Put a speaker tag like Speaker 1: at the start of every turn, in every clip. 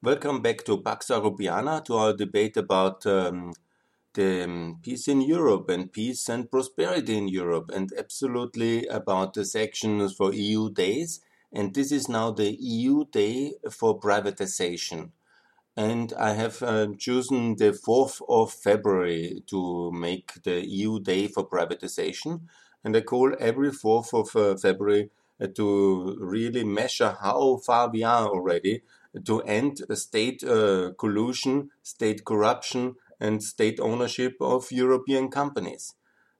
Speaker 1: Welcome back to Pax Europiana, to our debate about um, the um, peace in Europe and peace and prosperity in Europe, and absolutely about the sections for EU days. And this is now the EU day for privatization. And I have uh, chosen the 4th of February to make the EU day for privatization. And I call every 4th of uh, February uh, to really measure how far we are already to end state uh, collusion, state corruption, and state ownership of European companies.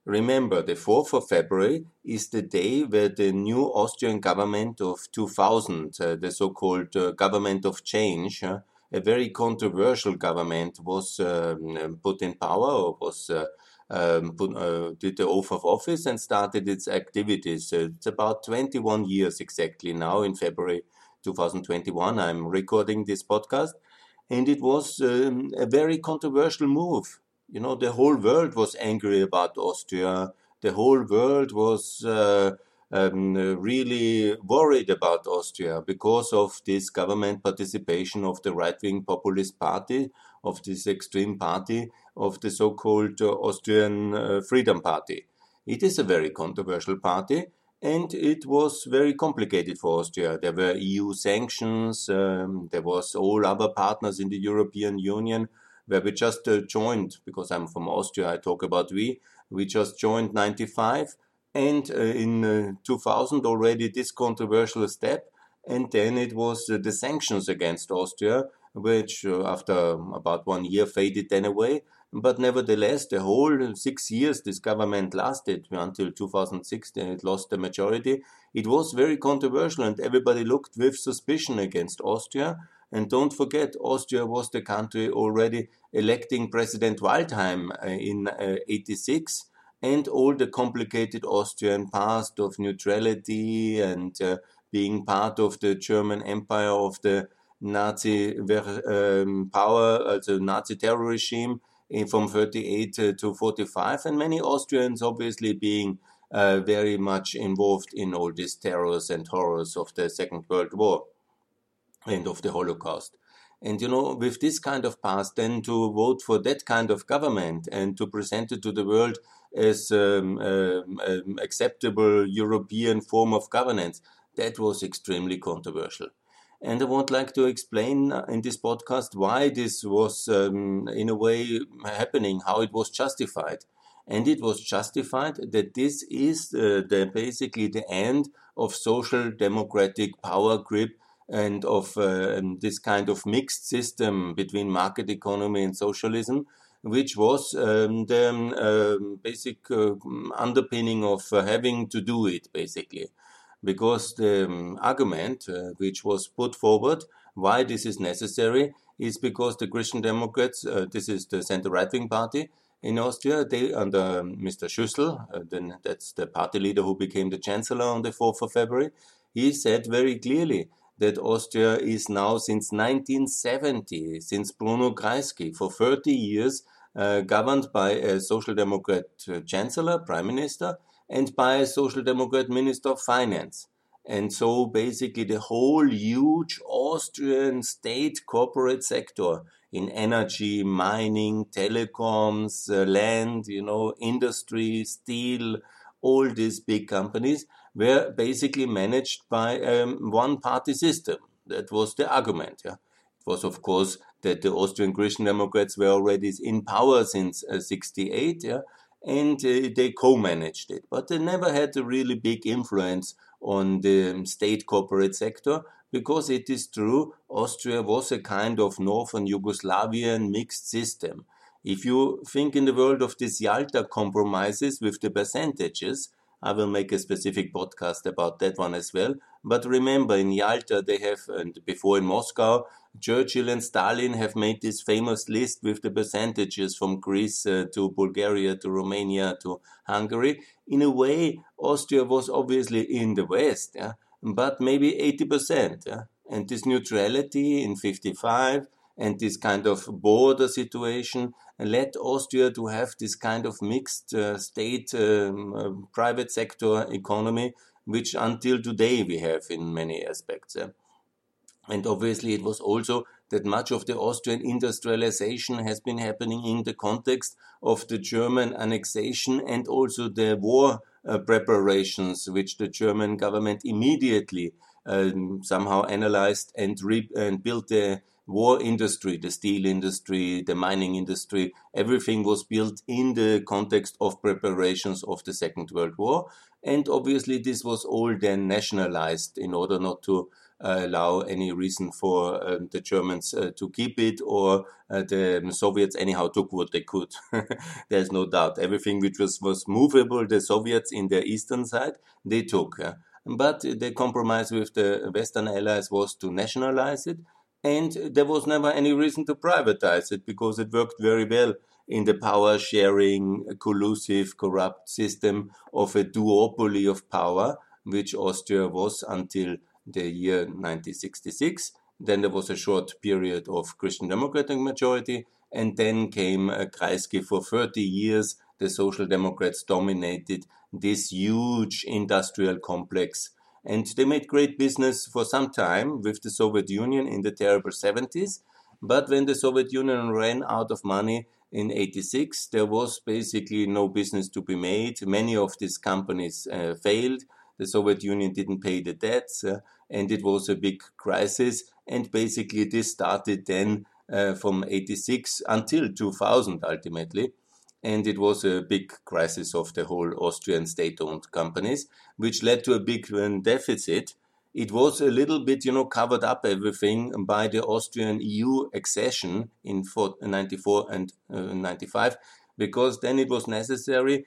Speaker 1: Remember, the 4th of February is the day where the new Austrian government of 2000, uh, the so called uh, government of change, uh, a very controversial government, was um, put in power or was. Uh, um, put, uh, did the oath of office and started its activities. it's about 21 years exactly now in February 2021. I'm recording this podcast, and it was um, a very controversial move. You know, the whole world was angry about Austria. The whole world was uh, um, really worried about Austria because of this government participation of the right wing populist party, of this extreme party, of the so called uh, Austrian uh, Freedom Party. It is a very controversial party, and it was very complicated for Austria. There were EU sanctions. Um, there was all other partners in the European Union where we just uh, joined. Because I'm from Austria, I talk about we. We just joined 95, and uh, in uh, 2000 already this controversial step. And then it was uh, the sanctions against Austria, which uh, after about one year faded then away. But nevertheless, the whole six years this government lasted until 2006, then it lost the majority. It was very controversial, and everybody looked with suspicion against Austria. And don't forget, Austria was the country already electing President Waldheim uh, in uh, 86, and all the complicated Austrian past of neutrality and uh, being part of the German Empire of the Nazi um, power, also Nazi terror regime from 38 to 45, and many Austrians obviously being uh, very much involved in all these terrors and horrors of the Second World War and of the Holocaust. And you know, with this kind of past, then to vote for that kind of government and to present it to the world as um, um, um acceptable European form of governance, that was extremely controversial. And I would like to explain in this podcast why this was, um, in a way, happening, how it was justified. And it was justified that this is uh, the, basically the end of social democratic power grip and of uh, this kind of mixed system between market economy and socialism, which was um, the um, uh, basic uh, underpinning of having to do it, basically because the um, argument uh, which was put forward why this is necessary is because the Christian Democrats, uh, this is the center right wing party in Austria, they under Mr. Schüssel, uh, then that's the party leader who became the chancellor on the 4th of February, he said very clearly that Austria is now since 1970, since Bruno Kreisky, for 30 years, uh, governed by a social democrat uh, chancellor, prime minister, and by a Social Democrat Minister of Finance. And so basically the whole huge Austrian state corporate sector in energy, mining, telecoms, uh, land, you know, industry, steel, all these big companies were basically managed by um, one party system. That was the argument. Yeah. It was, of course, that the Austrian Christian Democrats were already in power since uh, 68. Yeah and uh, they co-managed it. But they never had a really big influence on the state corporate sector because it is true Austria was a kind of northern Yugoslavian mixed system. If you think in the world of these Yalta compromises with the percentages, I will make a specific podcast about that one as well. But remember, in Yalta, they have, and before in Moscow, Churchill and Stalin have made this famous list with the percentages from Greece uh, to Bulgaria to Romania to Hungary. In a way, Austria was obviously in the West, yeah? but maybe 80%. Yeah? And this neutrality in 55 and this kind of border situation led Austria to have this kind of mixed uh, state um, uh, private sector economy, which until today we have in many aspects. And obviously, it was also that much of the Austrian industrialization has been happening in the context of the German annexation and also the war uh, preparations, which the German government immediately um, somehow analyzed and, re- and built the war industry, the steel industry, the mining industry, everything was built in the context of preparations of the Second World War. And obviously, this was all then nationalized in order not to allow any reason for uh, the Germans uh, to keep it or uh, the Soviets anyhow took what they could. There's no doubt. Everything which was, was movable, the Soviets in their eastern side, they took. But the compromise with the Western allies was to nationalize it and there was never any reason to privatize it because it worked very well in the power sharing, collusive, corrupt system of a duopoly of power, which Austria was until the year 1966. Then there was a short period of Christian Democratic majority, and then came uh, Kreisky for 30 years. The Social Democrats dominated this huge industrial complex and they made great business for some time with the Soviet Union in the terrible 70s. But when the Soviet Union ran out of money in 86, there was basically no business to be made. Many of these companies uh, failed. The Soviet Union didn't pay the debts, uh, and it was a big crisis. And basically, this started then uh, from 86 until 2000 ultimately and it was a big crisis of the whole Austrian state-owned companies, which led to a big um, deficit. It was a little bit, you know, covered up everything by the Austrian EU accession in 94 and uh, 95, because then it was necessary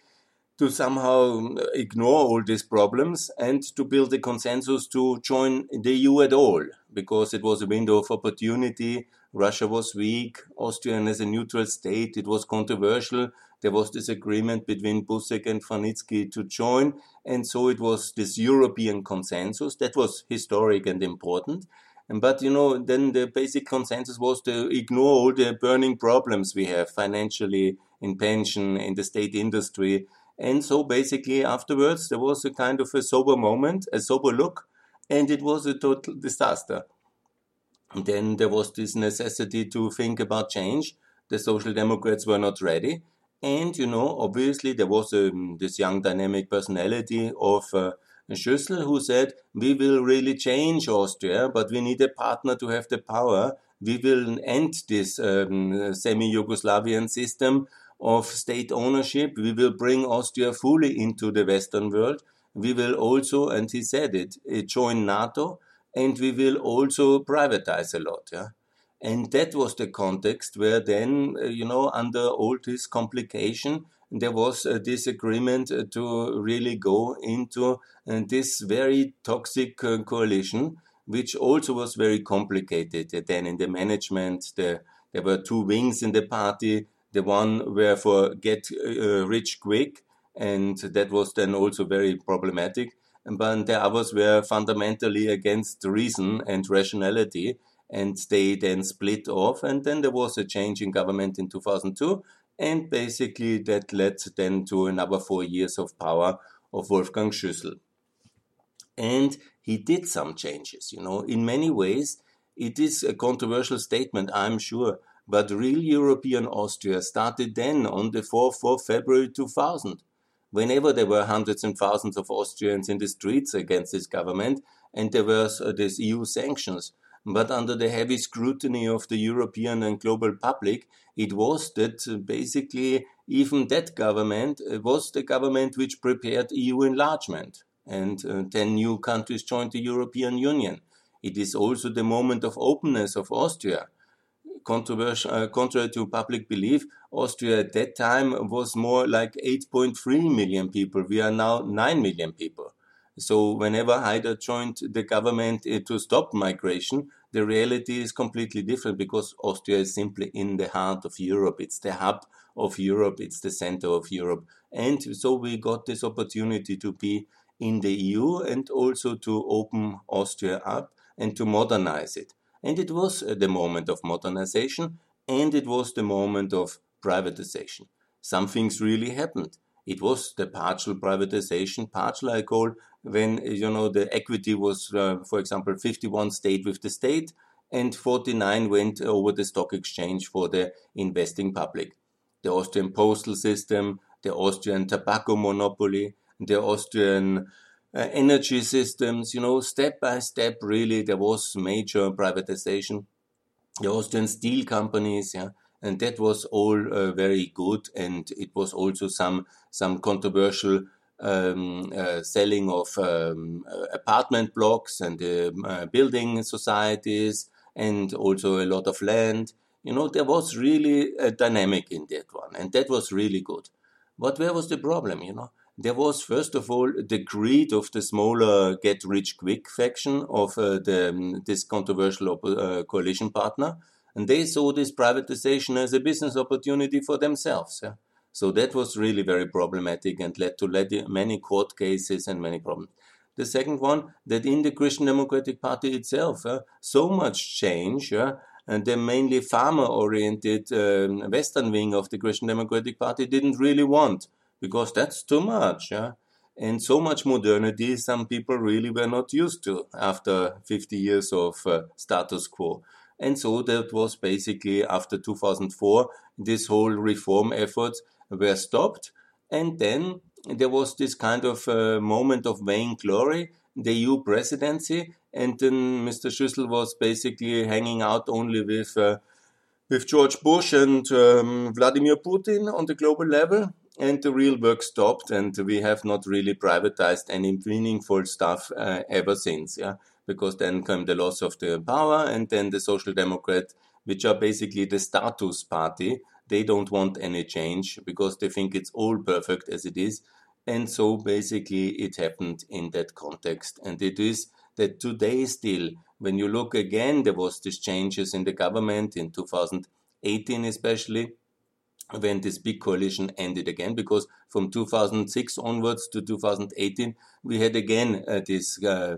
Speaker 1: to somehow uh, ignore all these problems and to build a consensus to join the EU at all, because it was a window of opportunity Russia was weak, Austria as a neutral state, it was controversial. There was this agreement between Busek and Vranitzky to join, and so it was this European consensus that was historic and important. But you know, then the basic consensus was to ignore all the burning problems we have financially, in pension, in the state industry. And so basically, afterwards, there was a kind of a sober moment, a sober look, and it was a total disaster then there was this necessity to think about change. The Social Democrats were not ready. And, you know, obviously there was um, this young dynamic personality of uh, Schüssel who said, we will really change Austria, but we need a partner to have the power. We will end this um, semi-Yugoslavian system of state ownership. We will bring Austria fully into the Western world. We will also, and he said it, join NATO and we will also privatize a lot. Yeah. And that was the context where then, uh, you know, under all this complication, there was a disagreement uh, to really go into this very toxic coalition, which also was very complicated. Then in the management, the, there were two wings in the party. The one were for get uh, rich quick, and that was then also very problematic but the others were fundamentally against reason and rationality, and they then split off. And then there was a change in government in 2002, and basically that led then to another four years of power of Wolfgang Schüssel. And he did some changes, you know, in many ways. It is a controversial statement, I'm sure, but real European Austria started then on the 4th of February 2000 whenever there were hundreds and thousands of Austrians in the streets against this government, and there were uh, these EU sanctions. But under the heavy scrutiny of the European and global public, it was that uh, basically even that government uh, was the government which prepared EU enlargement. And uh, 10 new countries joined the European Union. It is also the moment of openness of Austria uh, contrary to public belief, Austria at that time was more like 8.3 million people. We are now 9 million people. So whenever Haider joined the government to stop migration, the reality is completely different because Austria is simply in the heart of Europe. It's the hub of Europe. It's the center of Europe. And so we got this opportunity to be in the EU and also to open Austria up and to modernize it. And it was the moment of modernization and it was the moment of privatization. Some things really happened. It was the partial privatization, partial I call, when, you know, the equity was, uh, for example, 51 stayed with the state and 49 went over the stock exchange for the investing public. The Austrian postal system, the Austrian tobacco monopoly, the Austrian uh, energy systems, you know, step by step, really, there was major privatization. The Austrian steel companies, yeah, and that was all uh, very good. And it was also some some controversial um, uh, selling of um, uh, apartment blocks and um, uh, building societies, and also a lot of land. You know, there was really a dynamic in that one, and that was really good. But where was the problem? You know, there was first of all the greed of the smaller get rich quick faction of uh, the, um, this controversial uh, coalition partner and they saw this privatization as a business opportunity for themselves yeah? so that was really very problematic and led to many court cases and many problems the second one that in the christian democratic party itself uh, so much change uh, and the mainly farmer oriented um, western wing of the christian democratic party didn't really want because that's too much. Yeah? And so much modernity, some people really were not used to after 50 years of uh, status quo. And so that was basically after 2004, this whole reform efforts were stopped. And then there was this kind of uh, moment of vain glory, the EU presidency. And then Mr. Schüssel was basically hanging out only with, uh, with George Bush and um, Vladimir Putin on the global level and the real work stopped and we have not really privatized any meaningful stuff uh, ever since yeah. Because then came the loss of the power and then the social democrat which are basically the status party they don't want any change because they think it's all perfect as it is. And so basically it happened in that context. And it is that today still when you look again there was these changes in the government in 2018 especially when this big coalition ended again, because from 2006 onwards to 2018, we had again uh, this uh,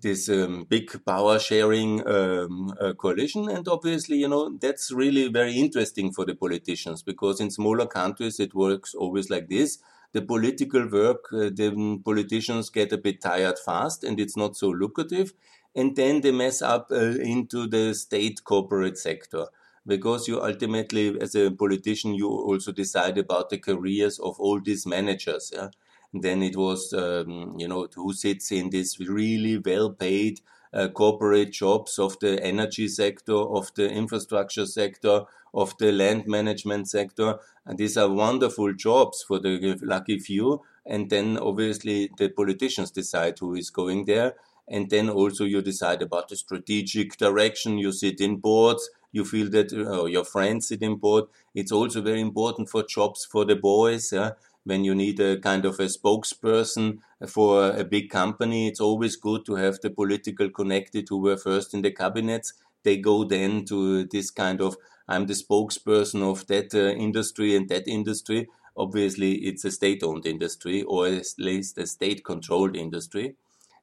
Speaker 1: this um, big power sharing um, uh, coalition, and obviously, you know, that's really very interesting for the politicians because in smaller countries it works always like this. The political work, uh, the politicians get a bit tired fast, and it's not so lucrative, and then they mess up uh, into the state corporate sector because you ultimately, as a politician, you also decide about the careers of all these managers. Yeah? And then it was, um, you know, who sits in this really well-paid uh, corporate jobs of the energy sector, of the infrastructure sector, of the land management sector. And these are wonderful jobs for the lucky few. And then obviously the politicians decide who is going there. And then also you decide about the strategic direction. You sit in boards you feel that uh, your friends in board. It's also very important for jobs for the boys. Yeah? When you need a kind of a spokesperson for a big company, it's always good to have the political connected who were first in the cabinets. They go then to this kind of I'm the spokesperson of that uh, industry and that industry. Obviously, it's a state owned industry or at least a state controlled industry.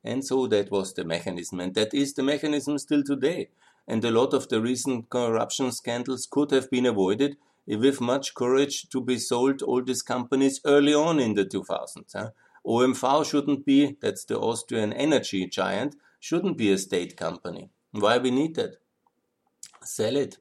Speaker 1: And so that was the mechanism. And that is the mechanism still today and a lot of the recent corruption scandals could have been avoided with much courage to be sold all these companies early on in the 2000s. Huh? OMV shouldn't be, that's the Austrian energy giant, shouldn't be a state company. Why we need that? Sell it.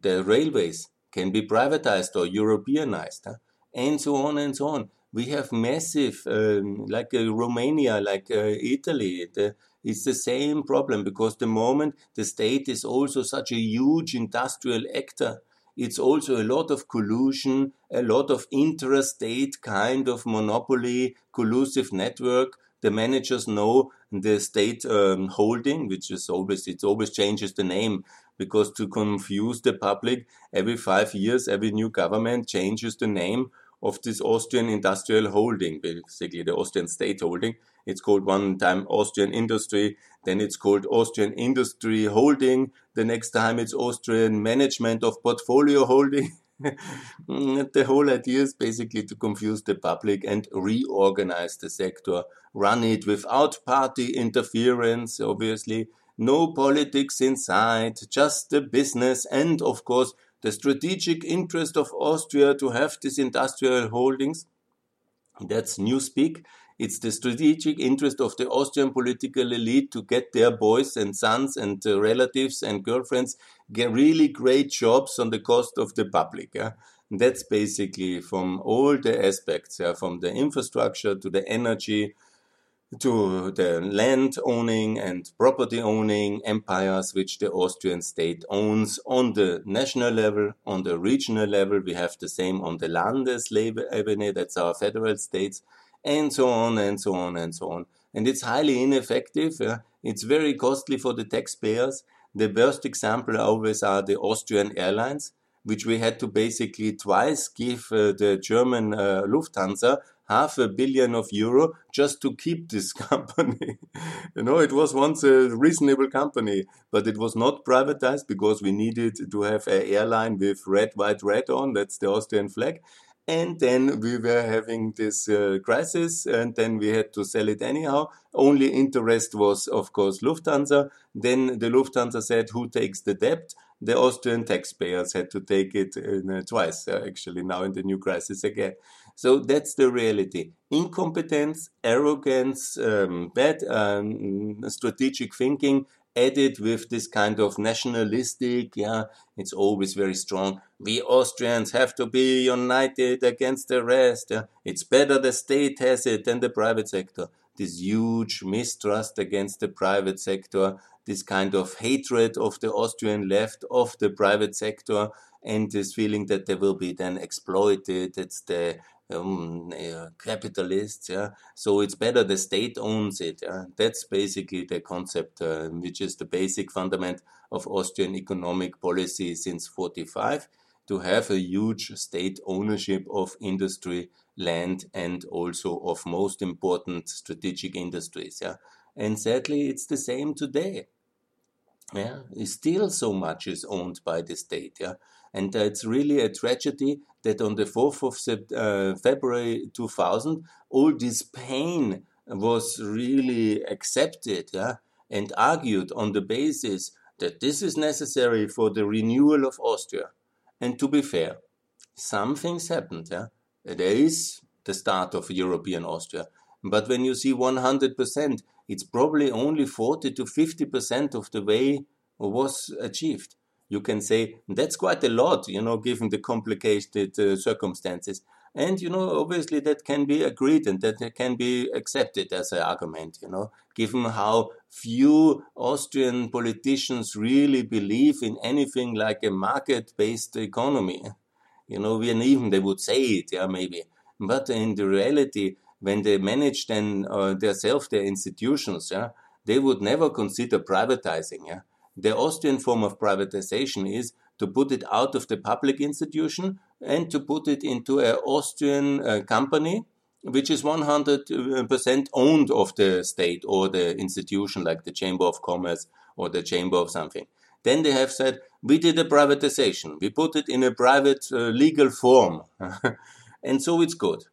Speaker 1: The railways can be privatized or Europeanized, huh? and so on and so on. We have massive, um, like uh, Romania, like uh, Italy, the, it's the same problem because the moment the state is also such a huge industrial actor, it's also a lot of collusion, a lot of interstate kind of monopoly, collusive network. The managers know the state um, holding, which is always, it always changes the name because to confuse the public, every five years, every new government changes the name of this Austrian industrial holding, basically the Austrian state holding. It's called one time Austrian Industry, then it's called Austrian Industry Holding. The next time it's Austrian Management of Portfolio Holding. the whole idea is basically to confuse the public and reorganize the sector, run it without party interference, obviously, no politics inside, just the business and, of course, the strategic interest of Austria to have these industrial holdings That's Newspeak. It's the strategic interest of the Austrian political elite to get their boys and sons and uh, relatives and girlfriends get really great jobs on the cost of the public. Yeah? That's basically from all the aspects, yeah? from the infrastructure to the energy to the land owning and property owning empires which the Austrian state owns on the national level, on the regional level. We have the same on the Landesebene, that's our federal states, and so on and so on and so on. And it's highly ineffective. It's very costly for the taxpayers. The worst example always are the Austrian airlines, which we had to basically twice give uh, the German uh, Lufthansa half a billion of euro just to keep this company. you know, it was once a reasonable company, but it was not privatized because we needed to have an airline with red, white, red on. That's the Austrian flag. And then we were having this uh, crisis, and then we had to sell it anyhow. Only interest was, of course, Lufthansa. Then the Lufthansa said, Who takes the debt? The Austrian taxpayers had to take it uh, twice, uh, actually, now in the new crisis again. So that's the reality. Incompetence, arrogance, um, bad um, strategic thinking, added with this kind of nationalistic, yeah, it's always very strong. We Austrians have to be united against the rest. Yeah? It's better the state has it than the private sector. This huge mistrust against the private sector, this kind of hatred of the Austrian left of the private sector, and this feeling that they will be then exploited. It's the um, uh, capitalists. Yeah, so it's better the state owns it. Yeah? That's basically the concept, uh, which is the basic fundament of Austrian economic policy since 45 to have a huge state ownership of industry, land, and also of most important strategic industries. Yeah, and sadly, it's the same today. Yeah, still so much is owned by the state. Yeah, and it's really a tragedy that on the 4th of uh, February 2000, all this pain was really accepted yeah, and argued on the basis that this is necessary for the renewal of Austria. And to be fair, some things happened. Yeah? There is the start of European Austria. But when you see 100%, it's probably only 40 to 50% of the way was achieved you can say that's quite a lot, you know, given the complicated uh, circumstances. And, you know, obviously that can be agreed and that can be accepted as an argument, you know, given how few Austrian politicians really believe in anything like a market based economy. You know, and even they would say it, yeah, maybe. But in the reality, when they manage then uh, themselves, their institutions, yeah, they would never consider privatizing, yeah the Austrian form of privatization is to put it out of the public institution and to put it into an Austrian uh, company which is 100% owned of the state or the institution like the Chamber of Commerce or the Chamber of something. Then they have said, we did a privatization. We put it in a private uh, legal form. and so it's good.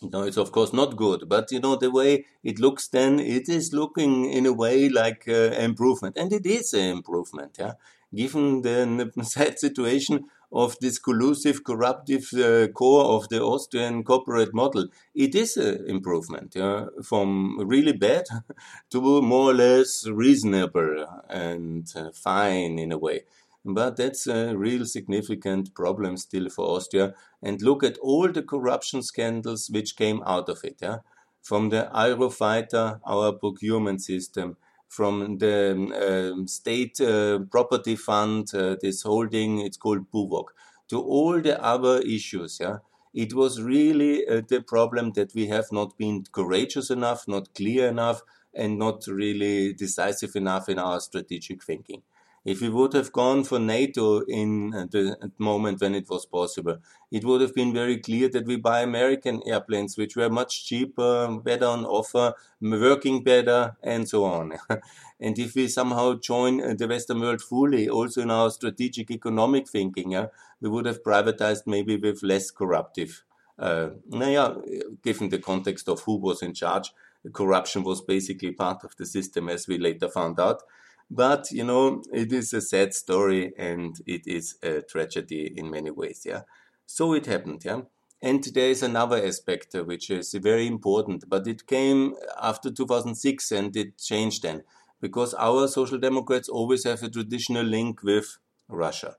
Speaker 1: No, it's of course not good, but you know the way it looks. Then it is looking in a way like uh, improvement, and it is an improvement. Yeah, given the sad situation of this collusive, corruptive uh, core of the Austrian corporate model, it is an improvement. Yeah, from really bad to more or less reasonable and uh, fine in a way. But that's a real significant problem still for Austria. And look at all the corruption scandals which came out of it. Yeah? From the Eurofighter, our procurement system, from the uh, state uh, property fund, uh, this holding, it's called BUWOG, to all the other issues. Yeah? It was really uh, the problem that we have not been courageous enough, not clear enough, and not really decisive enough in our strategic thinking. If we would have gone for NATO in the moment when it was possible, it would have been very clear that we buy American airplanes, which were much cheaper, better on offer, working better, and so on. and if we somehow join the Western world fully, also in our strategic economic thinking, we would have privatized maybe with less corruptive. Uh, yeah, given the context of who was in charge, corruption was basically part of the system, as we later found out. But, you know, it is a sad story and it is a tragedy in many ways, yeah. So it happened, yeah. And there is another aspect uh, which is very important, but it came after 2006 and it changed then because our social democrats always have a traditional link with Russia.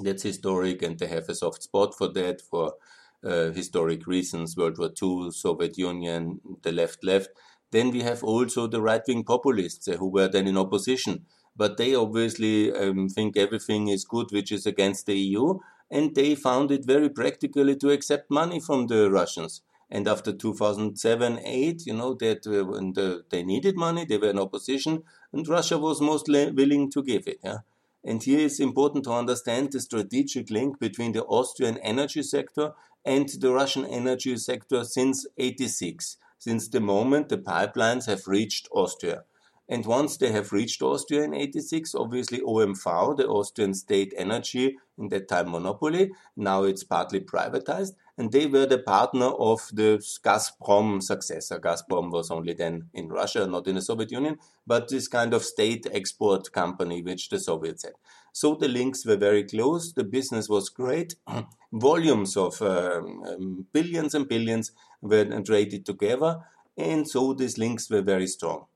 Speaker 1: That's historic, and they have a soft spot for that for uh, historic reasons World War II, Soviet Union, the left left. Then we have also the right wing populists uh, who were then in opposition. But they obviously um, think everything is good which is against the EU, and they found it very practically to accept money from the Russians. And after 2007 8, you know, that uh, when the, they needed money, they were in opposition, and Russia was mostly willing to give it. Yeah? And here it's important to understand the strategic link between the Austrian energy sector and the Russian energy sector since 86, since the moment the pipelines have reached Austria. And once they have reached Austria in 86, obviously OMV, the Austrian state energy, in that time monopoly, now it's partly privatized, and they were the partner of the Gazprom successor. Gazprom was only then in Russia, not in the Soviet Union, but this kind of state export company which the Soviets had. So the links were very close, the business was great, volumes of um, um, billions and billions were traded together, and so these links were very strong.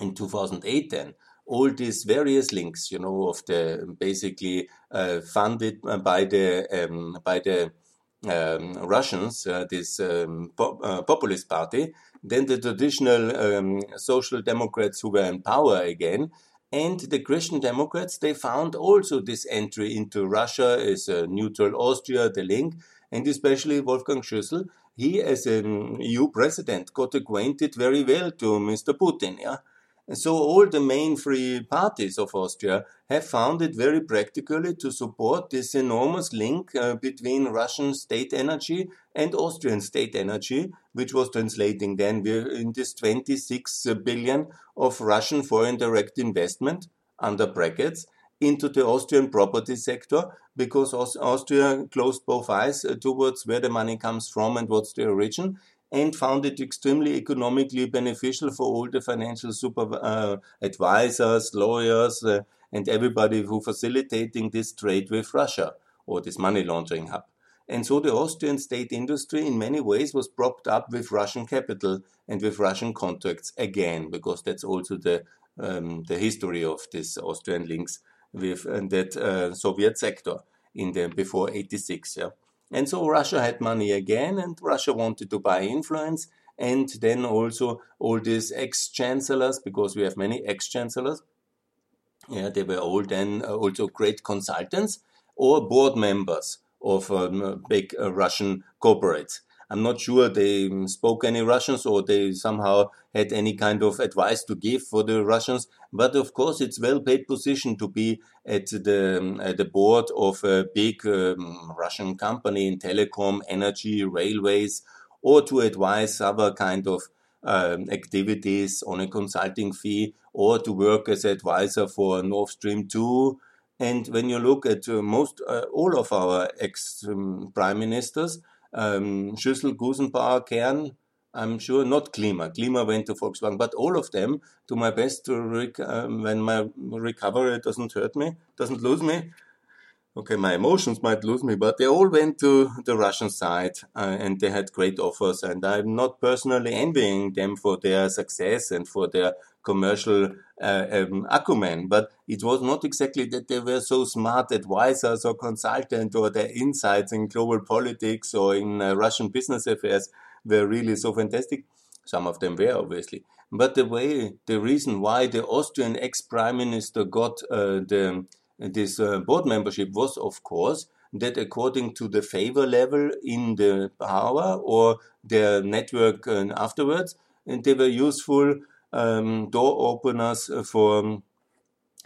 Speaker 1: In 2008 then all these various links you know of the basically uh, funded by the um, by the um, Russians, uh, this um, uh, populist party, then the traditional um, social democrats who were in power again, and the Christian Democrats, they found also this entry into Russia as a neutral Austria, the link, and especially Wolfgang Schüssel, he as an EU president got acquainted very well to Mr. Putin, yeah. So all the main free parties of Austria have found it very practically to support this enormous link uh, between Russian state energy and Austrian state energy, which was translating then in this 26 billion of Russian foreign direct investment under brackets into the Austrian property sector because Austria closed both eyes uh, towards where the money comes from and what's the origin and found it extremely economically beneficial for all the financial super uh, advisors, lawyers, uh, and everybody who facilitating this trade with Russia or this money laundering hub. And so the Austrian state industry in many ways was propped up with Russian capital and with Russian contracts again, because that's also the um, the history of this Austrian links with uh, that uh, Soviet sector in the before 86. Yeah. And so Russia had money again, and Russia wanted to buy influence. And then also all these ex chancellors, because we have many ex chancellors, yeah, they were all then uh, also great consultants or board members of um, big uh, Russian corporates. I'm not sure they spoke any Russians or they somehow had any kind of advice to give for the Russians. But of course, it's a well-paid position to be at the at the board of a big um, Russian company in telecom, energy, railways, or to advise other kind of um, activities on a consulting fee, or to work as advisor for Nord Stream 2. And when you look at uh, most uh, all of our ex um, prime ministers, um, Schüssel, Gusenbauer, Kern, I'm sure not Klima. Klima went to Volkswagen, but all of them, do my best, to rec- um, when my recovery doesn't hurt me, doesn't lose me. Okay, my emotions might lose me, but they all went to the Russian side uh, and they had great offers. And I'm not personally envying them for their success and for their commercial uh, um, acumen, but it was not exactly that they were so smart advisors or consultants or their insights in global politics or in uh, Russian business affairs were really so fantastic. Some of them were, obviously. But the way, the reason why the Austrian ex-prime minister got uh, the, this uh, board membership was, of course, that according to the favor level in the power or their network uh, afterwards, and they were useful um, door openers for um,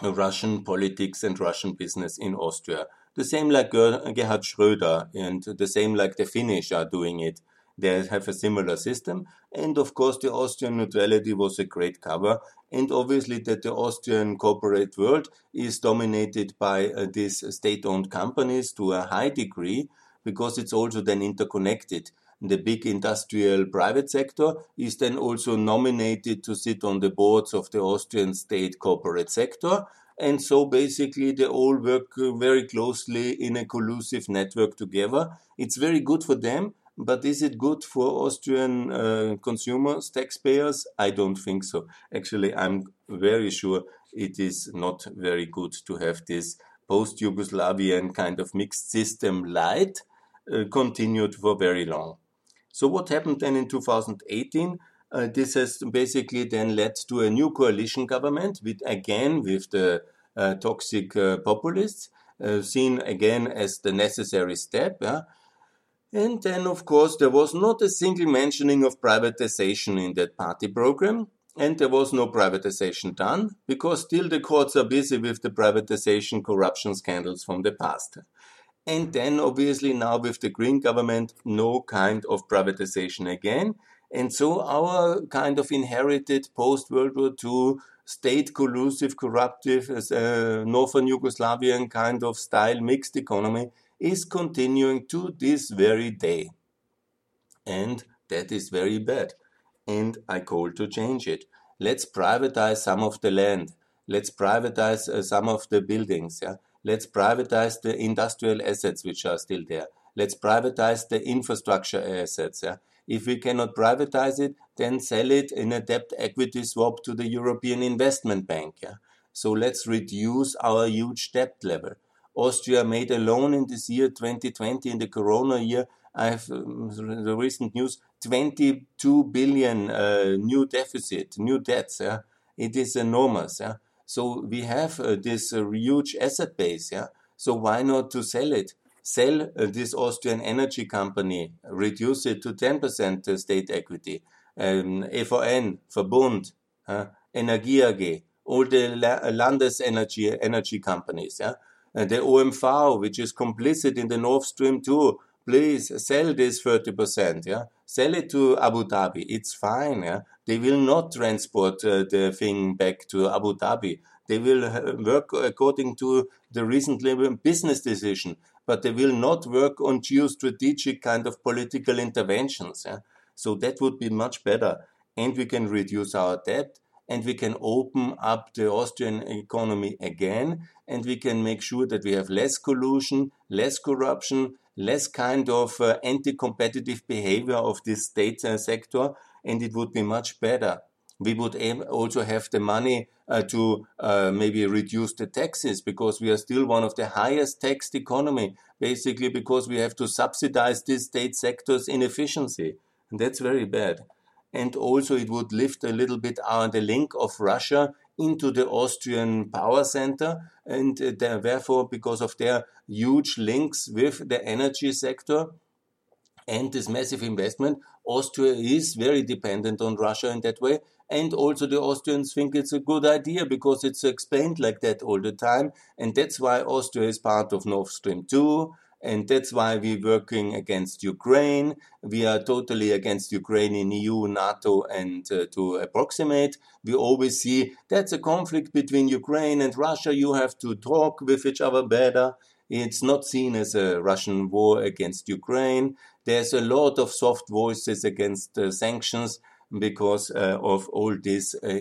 Speaker 1: Russian politics and Russian business in Austria. The same like Gerhard Schröder and the same like the Finnish are doing it. They have a similar system. And of course, the Austrian neutrality was a great cover. And obviously, that the Austrian corporate world is dominated by uh, these state owned companies to a high degree because it's also then interconnected the big industrial private sector is then also nominated to sit on the boards of the Austrian state corporate sector. And so basically they all work uh, very closely in a collusive network together. It's very good for them, but is it good for Austrian uh, consumers, taxpayers? I don't think so. Actually, I'm very sure it is not very good to have this post Yugoslavian kind of mixed system light uh, continued for very long. So, what happened then in 2018? Uh, this has basically then led to a new coalition government with again with the uh, toxic uh, populists, uh, seen again as the necessary step. Yeah? And then, of course, there was not a single mentioning of privatization in that party program. And there was no privatization done because still the courts are busy with the privatization corruption scandals from the past. And then, obviously, now with the Green government, no kind of privatization again. And so, our kind of inherited post World War II state collusive, corruptive, uh, Northern Yugoslavian kind of style mixed economy is continuing to this very day. And that is very bad. And I call to change it. Let's privatize some of the land. Let's privatize uh, some of the buildings. Yeah? Let's privatize the industrial assets which are still there. Let's privatize the infrastructure assets. Yeah? If we cannot privatize it, then sell it in a debt equity swap to the European Investment Bank. Yeah? So let's reduce our huge debt level. Austria made a loan in this year 2020 in the corona year. I have um, the recent news 22 billion uh, new deficit, new debts. Yeah? It is enormous. Yeah? So we have uh, this uh, huge asset base. Yeah? So why not to sell it? Sell uh, this Austrian energy company, reduce it to 10% uh, state equity. Um, EVN, Verbund, uh, Energie AG, all the Landesenergy energy companies. Yeah? And the OMV, which is complicit in the Nord Stream 2, please sell this 30%. Yeah, sell it to Abu Dhabi. It's fine. Yeah, they will not transport uh, the thing back to Abu Dhabi. They will uh, work according to the recently business decision, but they will not work on geostrategic kind of political interventions. Yeah? So that would be much better. And we can reduce our debt and we can open up the Austrian economy again and we can make sure that we have less collusion, less corruption, less kind of uh, anti-competitive behavior of this state uh, sector and it would be much better. We would also have the money uh, to uh, maybe reduce the taxes because we are still one of the highest taxed economy, basically because we have to subsidize these state sectors' inefficiency. And that's very bad and also it would lift a little bit the link of Russia into the Austrian power center, and uh, therefore, because of their huge links with the energy sector and this massive investment, Austria is very dependent on Russia in that way. And also, the Austrians think it's a good idea because it's explained like that all the time. And that's why Austria is part of Nord Stream 2 and that's why we're working against Ukraine. We are totally against Ukraine in EU, NATO, and uh, to approximate. We always see that's a conflict between Ukraine and Russia. You have to talk with each other better. It's not seen as a Russian war against Ukraine. There's a lot of soft voices against uh, sanctions because uh, of all these uh,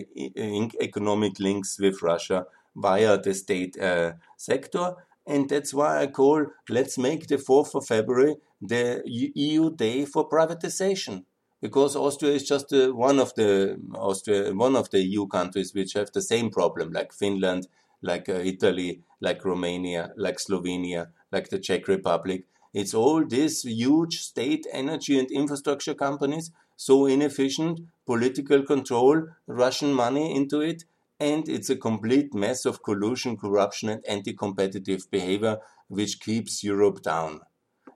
Speaker 1: economic links with Russia via the state uh, sector. And that's why I call let's make the 4th of February the EU day for privatization. Because Austria is just uh, one of the Austria, one of the EU countries which have the same problem, like Finland, like uh, Italy, like Romania, like Slovenia, like the Czech Republic. It's all these huge state energy and infrastructure companies, so inefficient, political control, Russian money into it, and it's a complete mess of collusion, corruption, and anti competitive behavior which keeps Europe down.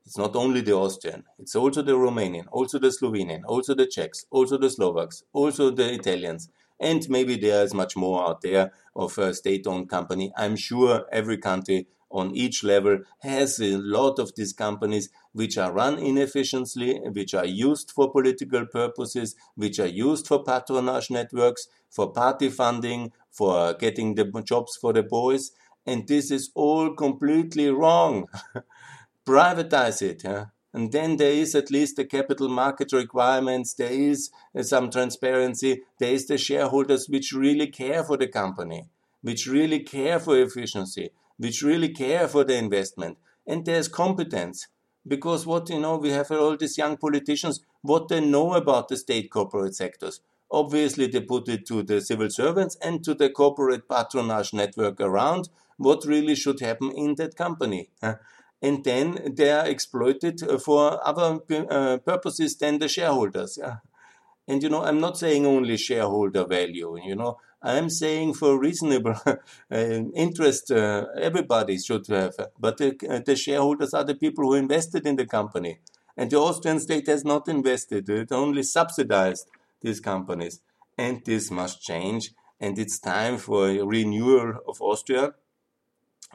Speaker 1: It's not only the Austrian, it's also the Romanian, also the Slovenian, also the Czechs, also the Slovaks, also the Italians. And maybe there is much more out there of a state owned company. I'm sure every country on each level has a lot of these companies which are run inefficiently, which are used for political purposes, which are used for patronage networks, for party funding, for getting the jobs for the boys. And this is all completely wrong. Privatize it. And then there is at least the capital market requirements, there is some transparency, there is the shareholders which really care for the company which really care for efficiency, which really care for the investment. And there's competence. Because what, you know, we have all these young politicians, what they know about the state corporate sectors. Obviously, they put it to the civil servants and to the corporate patronage network around what really should happen in that company. And then they are exploited for other uh, purposes than the shareholders. And you know, I'm not saying only shareholder value. You know, I'm saying for reasonable uh, interest, uh, everybody should have. But the, uh, the, shareholders are the people who invested in the company, and the Austrian state has not invested; it only subsidized these companies, and this must change. And it's time for a renewal of Austria,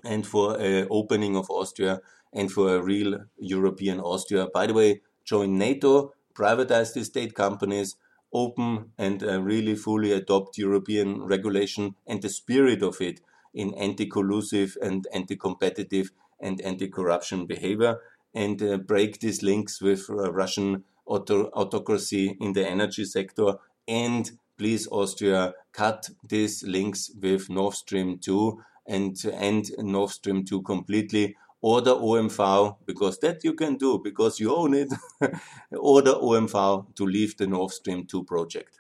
Speaker 1: and for a opening of Austria, and for a real European Austria. By the way, join NATO, privatize the state companies open and uh, really fully adopt European regulation and the spirit of it in anti-collusive and anti-competitive and anti-corruption behavior and uh, break these links with uh, Russian auto autocracy in the energy sector and please Austria cut these links with Nord Stream 2 and end Nord Stream 2 completely order OMV, because that you can do, because you own it, order OMV to leave the Nord Stream 2 project.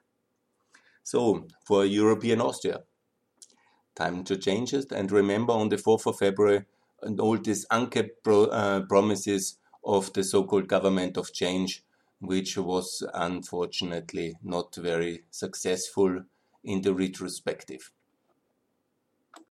Speaker 1: So, for European Austria, time to change it. And remember on the 4th of February, and all these unkept pro, uh, promises of the so called government of change, which was unfortunately not very successful in the retrospective.